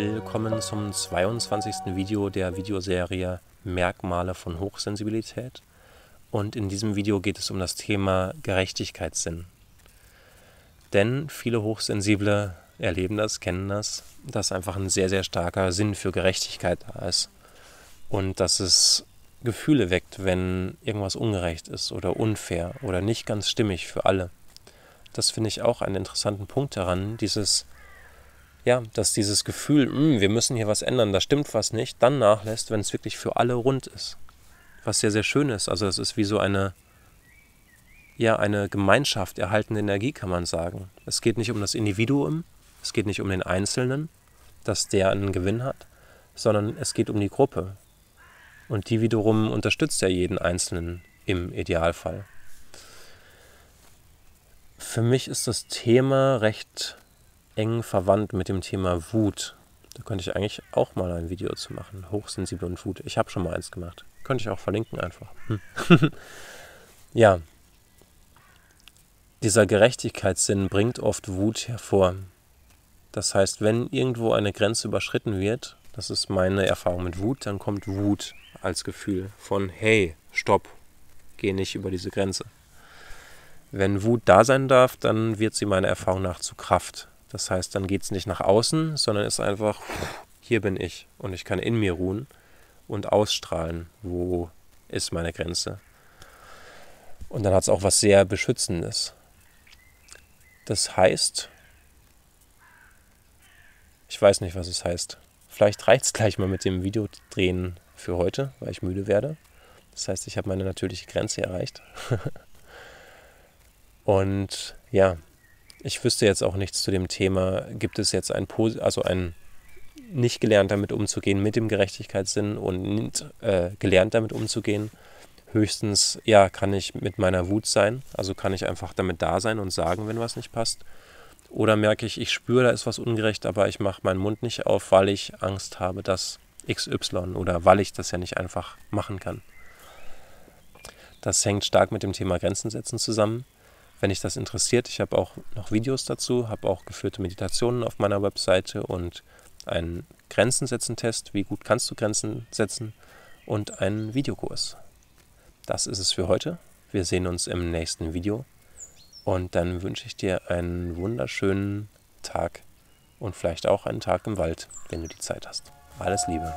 Willkommen zum 22. Video der Videoserie Merkmale von Hochsensibilität. Und in diesem Video geht es um das Thema Gerechtigkeitssinn. Denn viele Hochsensible erleben das, kennen das, dass einfach ein sehr, sehr starker Sinn für Gerechtigkeit da ist. Und dass es Gefühle weckt, wenn irgendwas ungerecht ist oder unfair oder nicht ganz stimmig für alle. Das finde ich auch einen interessanten Punkt daran, dieses, ja, dass dieses Gefühl, mh, hm, wir müssen hier was ändern, da stimmt was nicht, dann nachlässt, wenn es wirklich für alle rund ist. Was sehr, sehr schön ist. Also es ist wie so eine, ja, eine Gemeinschaft erhaltende Energie, kann man sagen. Es geht nicht um das Individuum, es geht nicht um den Einzelnen, dass der einen Gewinn hat, sondern es geht um die Gruppe, und die wiederum unterstützt ja jeden Einzelnen im Idealfall. Für mich ist das Thema recht eng verwandt mit dem Thema Wut. Da könnte ich eigentlich auch mal ein Video zu machen. Hochsensibel und Wut. Ich habe schon mal eins gemacht. Könnte ich auch verlinken einfach. Hm. ja. Dieser Gerechtigkeitssinn bringt oft Wut hervor. Das heißt, wenn irgendwo eine Grenze überschritten wird, das ist meine Erfahrung mit Wut, dann kommt Wut als Gefühl von, hey, stopp, geh nicht über diese Grenze. Wenn Wut da sein darf, dann wird sie meiner Erfahrung nach zu Kraft. Das heißt, dann geht es nicht nach außen, sondern ist einfach, hier bin ich und ich kann in mir ruhen und ausstrahlen, wo ist meine Grenze. Und dann hat es auch was sehr Beschützendes. Das heißt, ich weiß nicht, was es heißt. Vielleicht reicht es gleich mal mit dem Videodrehen für heute, weil ich müde werde. Das heißt, ich habe meine natürliche Grenze erreicht. Und ja, ich wüsste jetzt auch nichts zu dem Thema. Gibt es jetzt ein, also ein nicht gelernt damit umzugehen mit dem Gerechtigkeitssinn und nicht äh, gelernt damit umzugehen? Höchstens, ja, kann ich mit meiner Wut sein, also kann ich einfach damit da sein und sagen, wenn was nicht passt. Oder merke ich, ich spüre, da ist was ungerecht, aber ich mache meinen Mund nicht auf, weil ich Angst habe, dass XY oder weil ich das ja nicht einfach machen kann. Das hängt stark mit dem Thema Grenzen setzen zusammen. Wenn dich das interessiert, ich habe auch noch Videos dazu, habe auch geführte Meditationen auf meiner Webseite und einen Grenzen setzen Test, wie gut kannst du Grenzen setzen und einen Videokurs. Das ist es für heute. Wir sehen uns im nächsten Video und dann wünsche ich dir einen wunderschönen Tag und vielleicht auch einen Tag im Wald, wenn du die Zeit hast. Alles Liebe.